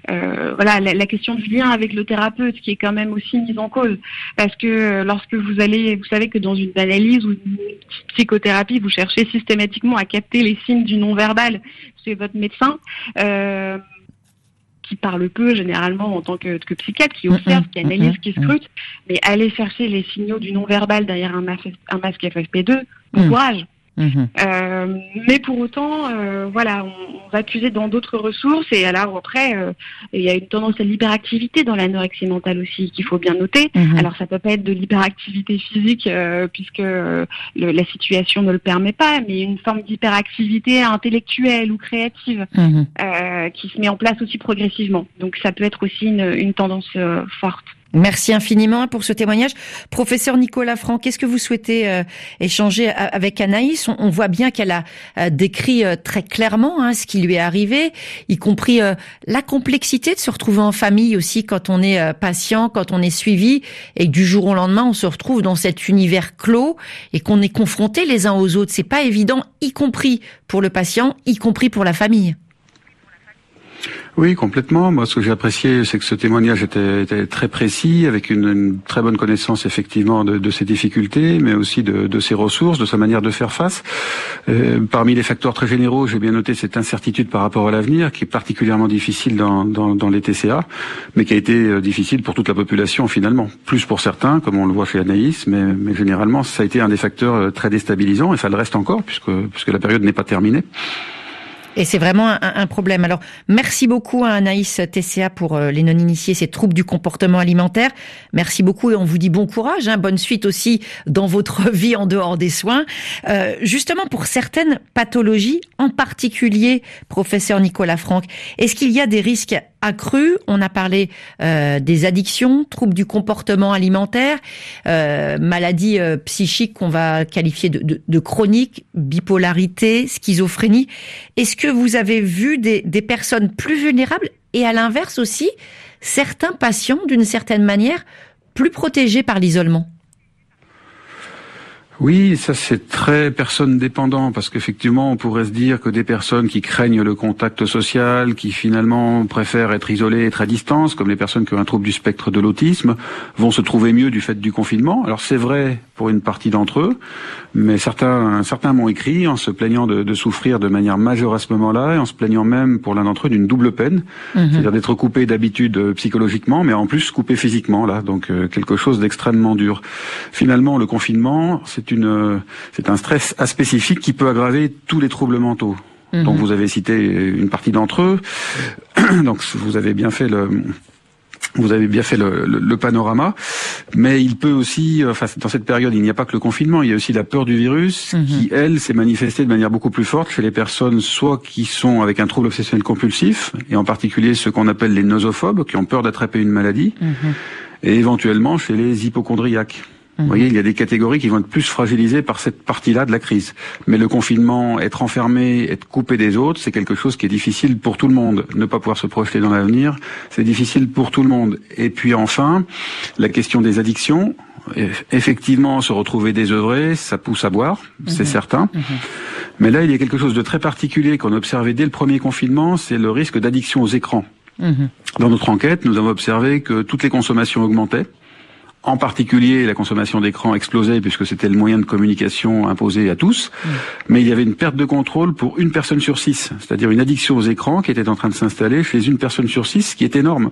voilà la, la, question du lien avec le thérapeute qui est quand même aussi mise en cause parce que lorsque vous allez, vous savez que dans une analyse ou une psychothérapie, vous cherchez systématiquement à capter les signes du non-verbal c'est votre médecin. Euh, qui parle peu généralement en tant que, psychiatre, qui observe, qui analyse, qui scrute, mais aller chercher les signaux du non-verbal derrière un, masque, un masque FFP2, bon courage. Mhm. Euh, mais pour autant, euh, voilà, on, va puiser dans d'autres ressources et alors après, euh, il y a une tendance à l'hyperactivité dans l'anorexie mentale aussi qu'il faut bien noter. Mhm. Alors ça peut pas être de l'hyperactivité physique puisque la situation ne le permet pas, mais une forme d'hyperactivité intellectuelle ou créative mhm. qui se met en place aussi progressivement. Donc ça peut être aussi une tendance forte. Merci infiniment pour ce témoignage. Professeur Nicolas Franck, qu'est-ce que vous souhaitez euh, échanger avec Anaïs? On, voit bien qu'elle a euh, décrit euh, très clairement hein, ce qui lui est arrivé, y compris la complexité de se retrouver en famille aussi quand on est patient, quand on est suivi, et que du jour au lendemain on se retrouve dans cet univers clos et qu'on est confronté les uns aux autres. C'est pas évident, y compris pour le patient, y compris pour la famille. Oui, complètement. Moi, ce que j'ai apprécié, c'est que ce témoignage était, était très précis, avec une, une, très bonne connaissance effectivement de, de ses difficultés, mais aussi de, de, ses ressources, de sa manière de faire face. Euh, parmi les facteurs très généraux, j'ai bien noté cette incertitude par rapport à l'avenir, qui est particulièrement difficile dans, dans, dans, les TCA, mais qui a été euh, difficile pour toute la population finalement. Plus pour certains, comme on le voit chez Anaïs, mais, mais généralement, ça a été un des facteurs euh, très déstabilisants, et ça le reste encore, puisque, puisque la période n'est pas terminée. Et c'est vraiment un, un, problème. Alors, merci beaucoup à Anaïs TCA pour euh, les non-initiés, ces troubles du comportement alimentaire. Merci beaucoup et on vous dit bon courage, hein, bonne suite aussi dans votre vie en dehors des soins. Euh, justement, pour certaines pathologies, en particulier, professeur Nicolas Franck, est-ce qu'il y a des risques accrus On a parlé euh, des addictions, troubles du comportement alimentaire, euh, maladies euh, psychiques qu'on va qualifier de, de, de chroniques, bipolarité, schizophrénie. Est-ce que vous avez vu des, personnes plus vulnérables et à l'inverse aussi, certains patients, d'une certaine manière, plus protégés par l'isolement? Oui, ça c'est très personne dépendant parce qu'effectivement on pourrait se dire que des personnes qui craignent le contact social, qui finalement préfèrent être isolées, être à distance, comme les personnes qui ont un trouble du spectre de l'autisme, vont se trouver mieux du fait du confinement. Alors c'est vrai pour une partie d'entre eux, mais certains, certains m'ont écrit en se plaignant de, de, souffrir de manière majeure à ce moment-là et en se plaignant même pour l'un d'entre eux d'une double peine, mhm. c'est-à-dire d'être coupé d'habitude euh, psychologiquement, mais en plus coupé physiquement là, donc euh, quelque chose d'extrêmement dur. Finalement, le confinement, c'est une, c'est un stress aspécifique qui peut aggraver tous les troubles mentaux. Donc vous avez cité une partie d'entre eux. Donc vous avez bien fait le, vous avez bien fait le, le, panorama, mais il peut aussi, enfin dans cette période, il n'y a pas que le confinement, il y a aussi la peur du virus mhm. qui, elle, s'est manifestée de manière beaucoup plus forte chez les personnes soit qui sont avec un trouble obsessionnel compulsif, et en particulier ceux qu'on appelle les nosophobes, qui ont peur d'attraper une maladie, mhm. et éventuellement chez les hypochondriaques. Vous voyez, il y a des catégories qui vont être plus fragilisées par cette partie-là de la crise. Mais le confinement, être enfermé, être coupé des autres, c'est quelque chose qui est difficile pour tout le monde. Ne pas pouvoir se projeter dans l'avenir, c'est difficile pour tout le monde. Et puis enfin, la question des addictions. Effectivement, se retrouver désœuvré, ça pousse à boire, c'est mhm. certain. Mhm. Mais là, il y a quelque chose de très particulier qu'on a observé dès le premier confinement, c'est le risque d'addiction aux écrans. Mhm. Dans notre enquête, nous avons observé que toutes les consommations augmentaient. En particulier, la consommation d'écran explosait puisque c'était le moyen de communication imposé à tous. Mm. Mais il y avait une perte de contrôle pour une personne sur six, c'est-à-dire une addiction aux écrans qui était en train de s'installer chez une personne sur six, qui est énorme.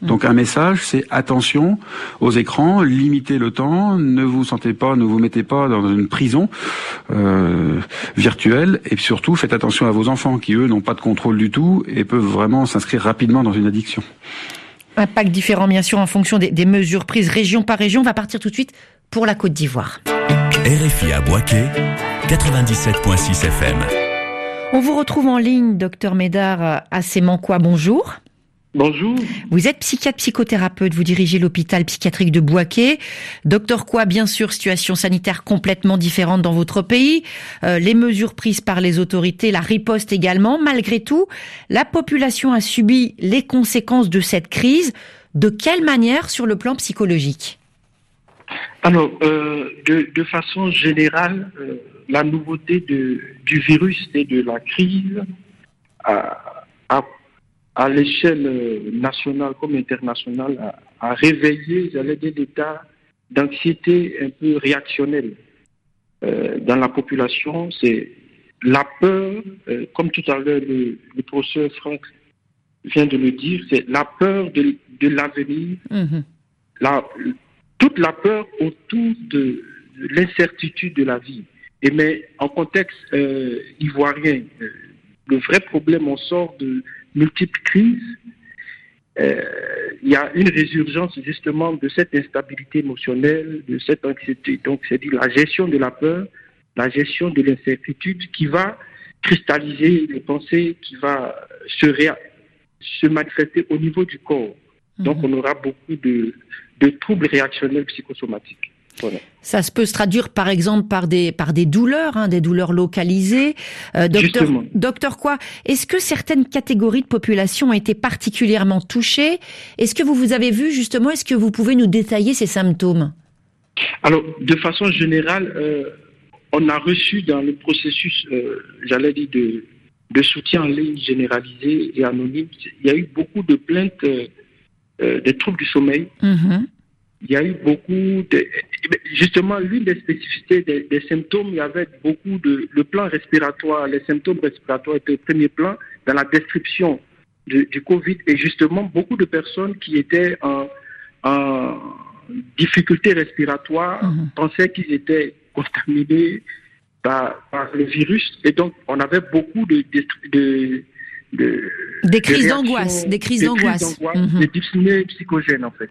Mm. Donc un message, c'est attention aux écrans, limitez le temps, ne vous sentez pas, ne vous mettez pas dans une prison euh, virtuelle, et surtout faites attention à vos enfants qui eux n'ont pas de contrôle du tout et peuvent vraiment s'inscrire rapidement dans une addiction. Impact différent, bien sûr, en fonction des, mesures prises région par région. On va partir tout de suite pour la Côte d'Ivoire. RFI à Boisquet, 97.6 FM. On vous retrouve en ligne, docteur Médard, à Sémanquois. Bonjour. Bonjour. Vous êtes psychiatre psychothérapeute, vous dirigez l'hôpital psychiatrique de Boaké. Docteur quoi, bien sûr, situation sanitaire complètement différente dans votre pays, euh, les mesures prises par les autorités, la riposte également. Malgré tout, la population a subi les conséquences de cette crise. De quelle manière sur le plan psychologique Alors, euh, de, façon générale, euh, la nouveauté de, du virus et de la crise a, a à l'échelle euh, nationale comme internationale, a, réveillé, j'allais dire, l'état d'anxiété un peu réactionnelle euh, dans la population. C'est la peur, euh, comme tout à l'heure le, professeur Franck vient de le dire, c'est la peur de, l'avenir, mhm. toute la peur autour de, l'incertitude de la vie. Et mais en contexte ivoirien, le vrai problème, on sort de multiples crises, euh, il y a une résurgence justement de cette instabilité émotionnelle, de cette anxiété. Donc, c'est dire la gestion de la peur, la gestion de l'incertitude qui va cristalliser les pensées, qui va se, se manifester au niveau du corps. Donc, mhm. on aura beaucoup de, de troubles réactionnels psychosomatiques. Ça se peut se traduire par exemple par des par des douleurs, hein, des douleurs localisées. Euh, docteur, docteur quoi Est-ce que certaines catégories de population ont été particulièrement touchées? Est-ce que vous vous avez vu justement Est-ce que vous pouvez nous détailler ces symptômes? Alors, de façon générale, euh, on a reçu dans le processus, euh, j'allais dire de de soutien en ligne généralisé et anonyme, il y a eu beaucoup de plaintes des troubles du sommeil. Mm-hmm il y a eu beaucoup de... Justement, l'une des spécificités des, symptômes, il y avait beaucoup de... Le plan respiratoire, les symptômes respiratoires étaient au premier plan dans la description du, Covid. Et justement, beaucoup de personnes qui étaient en, en difficulté respiratoire mhm. pensaient qu'ils étaient contaminés par, le virus. Et donc, on avait beaucoup de... de, des crises d'angoisse, des crises d'angoisse, des dyspnées psychogènes en fait.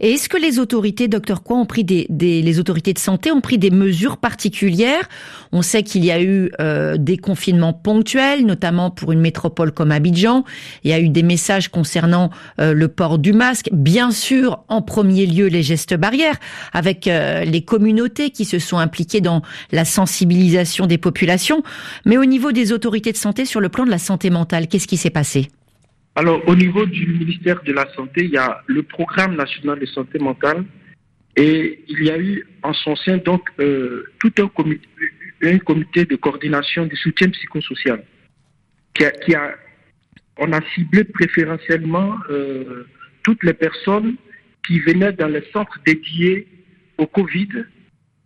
Et est-ce que les autorités, docteur Quoi, ont pris des, les autorités de santé ont pris des mesures particulières? On sait qu'il y a eu euh, des confinements ponctuels, notamment pour une métropole comme Abidjan. Il y a eu des messages concernant euh, le port du masque. Bien sûr, en premier lieu, les gestes barrières, avec euh, les communautés qui se sont impliquées dans la sensibilisation des populations. Mais au niveau des autorités de santé, sur le plan de la santé mentale, qu'est-ce qui s'est passé? Alors, au niveau du ministère de la Santé, il y a le programme national de santé mentale Et il y a eu en son sein donc euh, tout un comité, un comité de coordination du soutien psychosocial qui a, qui a on a ciblé préférentiellement euh, toutes les personnes qui venaient dans les centres dédiés au Covid.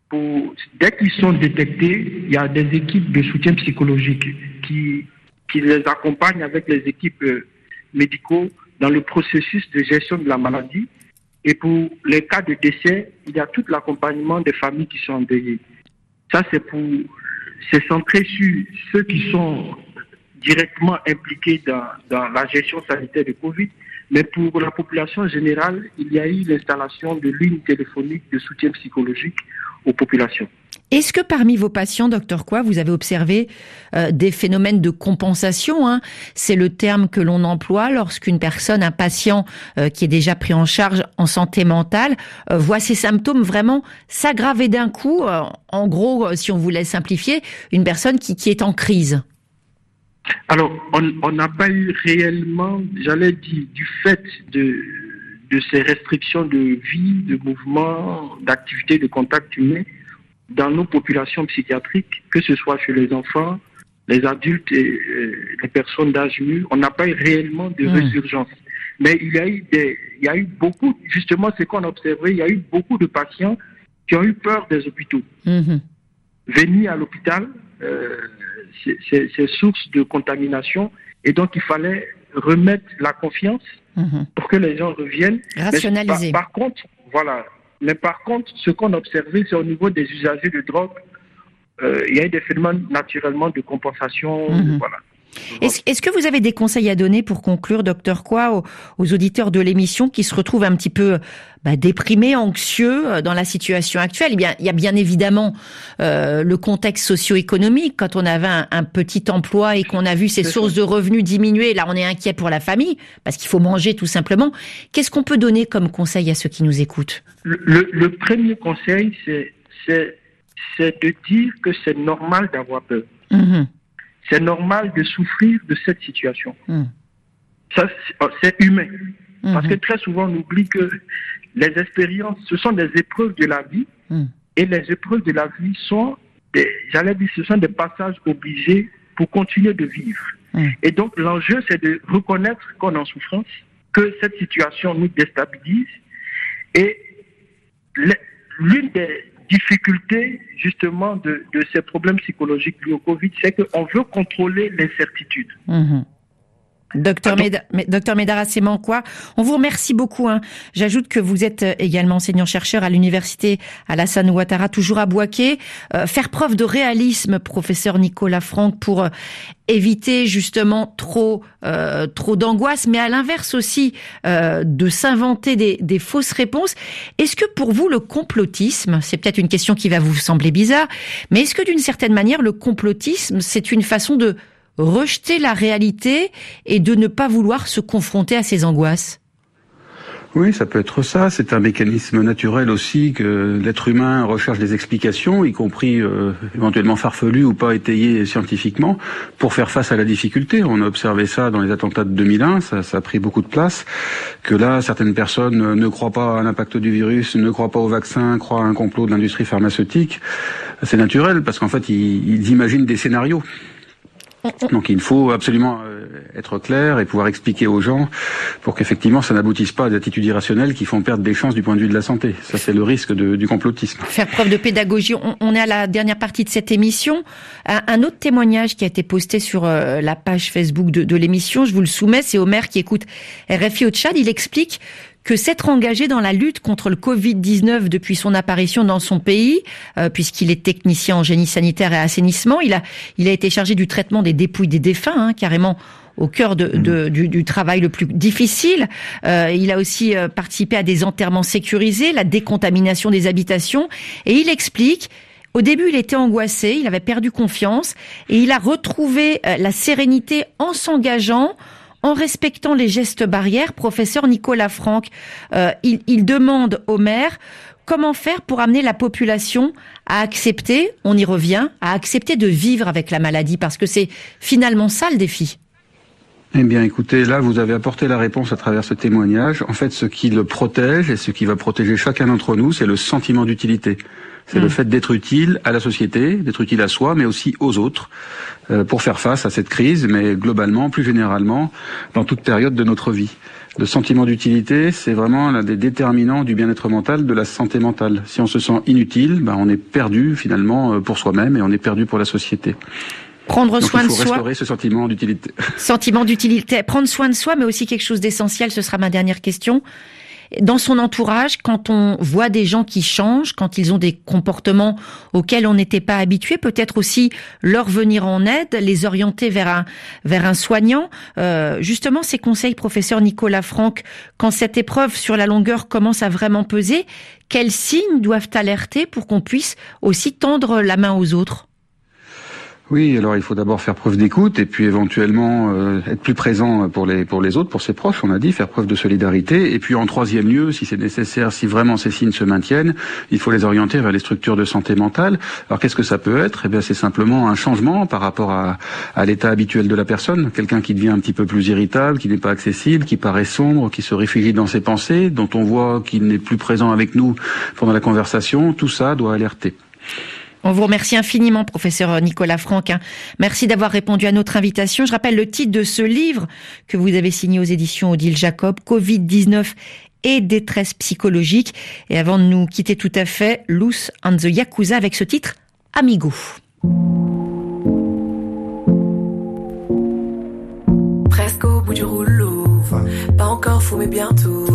Pour, dès qu'ils sont détectés, il y a des équipes de soutien psychologique qui, qui les accompagnent avec les équipes euh, médicaux dans le processus de gestion de la maladie. Et pour les cas de décès, il y a tout l'accompagnement des familles qui sont endeuillées. Ça, c'est pour, c'est centré sur ceux qui sont directement impliqués dans, dans la gestion sanitaire de Covid. Mais pour la population générale, il y a eu l'installation de lignes téléphoniques de soutien psychologique aux populations. Est-ce que parmi vos patients, docteur Quoi, vous avez observé euh, des phénomènes de compensation hein? C'est le terme que l'on emploie lorsqu'une personne, un patient euh, qui est déjà pris en charge en santé mentale, euh, voit ses symptômes vraiment s'aggraver d'un coup. en gros, si on voulait simplifier, une personne qui, qui est en crise? Alors, on n'a pas eu réellement, j'allais dire, du fait de, de ces restrictions de vie, de mouvement, d'activité, de contact humain, dans nos populations psychiatriques, que ce soit chez les enfants, les adultes et les personnes d'âge mûr, on n'a pas eu réellement de résurgence. Mais il y a eu des, il y a eu beaucoup, justement, ce qu'on a observé, il y a eu beaucoup de patients qui ont eu peur des hôpitaux. Venir à l'hôpital, euh, c'est source de contamination, et donc il fallait remettre la confiance pour que les gens reviennent. Rationaliser. par, contre, voilà, mais par contre, ce qu'on a observé, c'est au niveau des usagers de drogue, euh, il y a eu des phénomènes naturellement de compensation. Voilà. Est-ce que vous avez des conseils à donner pour conclure, docteur Quoi, aux, auditeurs de l'émission qui se retrouvent un petit peu bah, déprimés, anxieux euh, dans la situation actuelle? Eh bien, il y a bien évidemment euh, le contexte socio-économique. Quand on avait un, petit emploi et qu'on a vu ses sources de revenus diminuer, là, on est inquiet pour la famille parce qu'il faut manger tout simplement. Qu'est-ce qu'on peut donner comme conseil à ceux qui nous écoutent? Le, premier conseil, c'est de dire que c'est normal d'avoir peur. Mmh c'est normal de souffrir de cette situation. Hmm. Ça, oh, c'est humain. Hmm. Parce que très souvent, on oublie que les expériences, ce sont des épreuves de la vie. Hmm. Et les épreuves de la vie sont, j'allais dire, ce sont des passages obligés pour continuer de vivre. Et donc, l'enjeu, c'est de reconnaître qu'on est en souffrance, que cette situation nous déstabilise. Et l'une des, difficulté justement de, ces problèmes psychologiques liés au Covid, c'est qu'on veut contrôler l'incertitude. Mhm. Docteur, Médard, quoi on vous remercie beaucoup. Hein. J'ajoute que vous êtes euh, également enseignant-chercheur à l'université Alassane Ouattara, toujours à Boaké. Euh, faire preuve de réalisme, professeur Nicolas Franck, pour euh, éviter justement trop trop d'angoisse, mais à l'inverse aussi de s'inventer des, des, fausses réponses. Est-ce que pour vous le complotisme, c'est peut-être une question qui va vous sembler bizarre, mais est-ce que d'une certaine manière le complotisme c'est une façon de rejeter la réalité et de ne pas vouloir se confronter à ses angoisses oui, ça peut être ça. C'est un mécanisme naturel aussi que l'être humain recherche des explications, y compris euh, éventuellement farfelues ou pas étayées scientifiquement, pour faire face à la difficulté. On a observé ça dans les attentats de 2001, ça, ça a pris beaucoup de place. Que là, certaines personnes ne croient pas à l'impact du virus, ne croient pas au vaccin, croient à un complot de l'industrie pharmaceutique. C'est naturel parce qu'en fait, ils, ils imaginent des scénarios. Donc il faut absolument euh, être clair et pouvoir expliquer aux gens pour qu'effectivement ça n'aboutisse pas à des attitudes irrationnelles qui font perdre des chances du point de vue de la santé. Ça c'est le risque du complotisme. Faire preuve de pédagogie. On, est à la dernière partie de cette émission. Un, autre témoignage qui a été posté sur euh, la page Facebook de, de l'émission, je vous le soumets, c'est Omer qui écoute RFI au Tchad. Il explique que s'être engagé dans la lutte contre le Covid-19 depuis son apparition dans son pays, euh, puisqu'il est technicien en génie sanitaire et assainissement, il a, il a été chargé du traitement des dépouilles des défunts, hein, carrément au cœur de, de, du, du, travail le plus difficile. Euh, il a aussi euh, participé à des enterrements sécurisés, la décontamination des habitations, et il explique au début, il était angoissé, il avait perdu confiance et il a retrouvé euh, la sérénité en s'engageant en respectant les gestes barrières, professeur Nicolas Franck, euh, il, demande au maire comment faire pour amener la population à accepter, on y revient, à accepter de vivre avec la maladie, parce que c'est finalement ça le défi. eh bien, écoutez, là, vous avez apporté la réponse à travers ce témoignage. En fait, ce qui le protège et ce qui va protéger chacun d'entre nous, c'est le sentiment d'utilité. C'est le Mm. fait d'être utile à la société, d'être utile à soi, mais aussi aux autres, euh, pour faire face à cette crise, mais globalement, plus généralement, dans toute période de notre vie. Le sentiment d'utilité, c'est vraiment l'un des déterminants du bien-être mental, de la santé mentale. Si on se sent inutile, ben, on est perdu finalement euh, pour soi-même et on est perdu pour la société. Prendre Donc, soin il de faut soi. restaurer ce sentiment d'utilité. Sentiment d'utilité, prendre soin de soi, mais aussi quelque chose d'essentiel, ce sera ma dernière question. Dans son entourage, quand on voit des gens qui changent, quand ils ont des comportements auxquels on n'était pas habitué, peut-être aussi leur venir en aide, les orienter vers un vers un soignant. Euh, justement, ces conseils, professeur Nicolas Franck, quand cette épreuve sur la longueur commence à vraiment peser, quels signes doivent alerter pour qu'on puisse aussi tendre la main aux autres? Oui, alors il faut d'abord faire preuve d'écoute et puis éventuellement euh, être plus présent pour les pour les autres, pour ses proches, on a dit, faire preuve de solidarité. Et puis en troisième lieu, si c'est nécessaire, si vraiment ces signes se maintiennent, il faut les orienter vers les structures de santé mentale. Alors qu'est-ce que ça peut être? Eh bien, c'est simplement un changement par rapport à, à l'état habituel de la personne. Quelqu'un qui devient un petit peu plus irritable, qui n'est pas accessible, qui paraît sombre, qui se réfugie dans ses pensées, dont on voit qu'il n'est plus présent avec nous pendant la conversation. Tout ça doit alerter. On vous remercie infiniment, professeur Nicolas Franck. hein. Merci d'avoir répondu à notre invitation. Je rappelle le titre de ce livre que vous avez signé aux éditions Odile Jacob, Covid-19 et détresse psychologique. Et avant de nous quitter tout à fait, Loose and the Yakuza avec ce titre, Amigo. Presque au bout du rouleau, pas encore fou mais bientôt.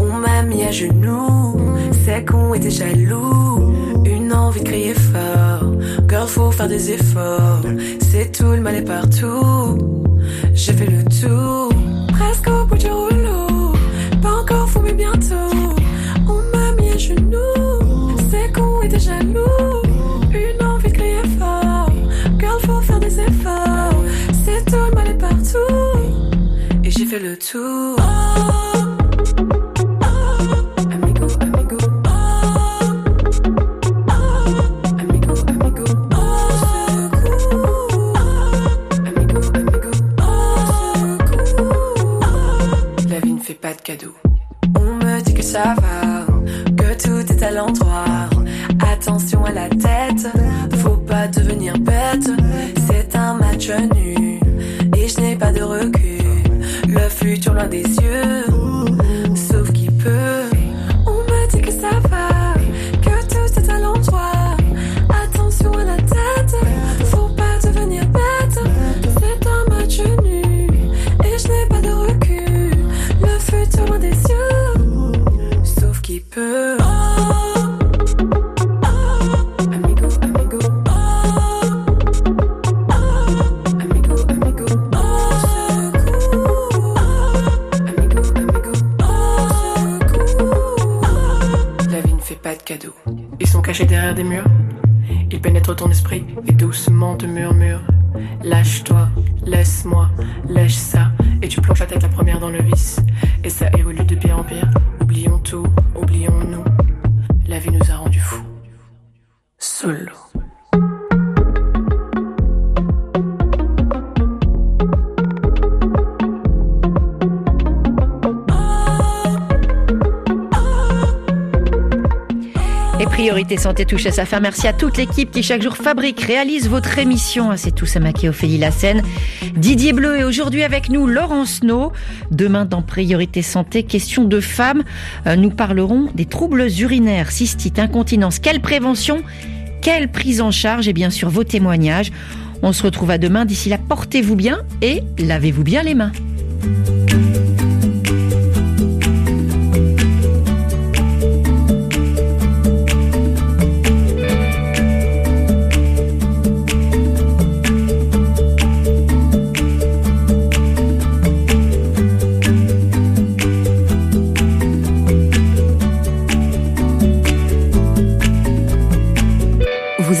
On m'a mis à genoux, c'est qu'on était jaloux. Une envie de crier fort, girl faut faire des efforts. C'est tout, le mal est partout. J'ai fait le tour, presque au bout du rouleau, pas encore fou mais bientôt. On m'a mis à genoux, c'est qu'on était jaloux. Une envie de crier fort, girl faut faire des efforts. C'est tout, le mal est partout. Et j'ai fait le tour. Amigo, que tout est à l'endroit. Attention à la tête, faut pas devenir bête. C'est un match nu et je n'ai pas de recul. Le futur loin des yeux, Ils sont cachés derrière des murs. Ils pénètrent ton esprit et doucement te murmurent. Lâche-toi, laisse-moi, lâche ça. Et tu plonges la tête la première dans le vice. Et ça évolue de pire en pire. Oublions tout, oublions-nous. La vie nous a rendus fous. Solo. Priorité Santé touche à sa fin. Merci à toute l'équipe qui chaque jour fabrique, réalise votre émission. Ah, C'est tout Samaki Ophélie Lassen. Didier Bleu est aujourd'hui avec nous, Laurence No. Demain dans Priorité Santé, question de femmes. Euh, Nous parlerons des troubles urinaires, cystite, incontinence. Quelle prévention Quelle prise en charge Et bien sûr vos témoignages. On se retrouve à demain. D'ici là, portez-vous bien et lavez-vous bien les mains.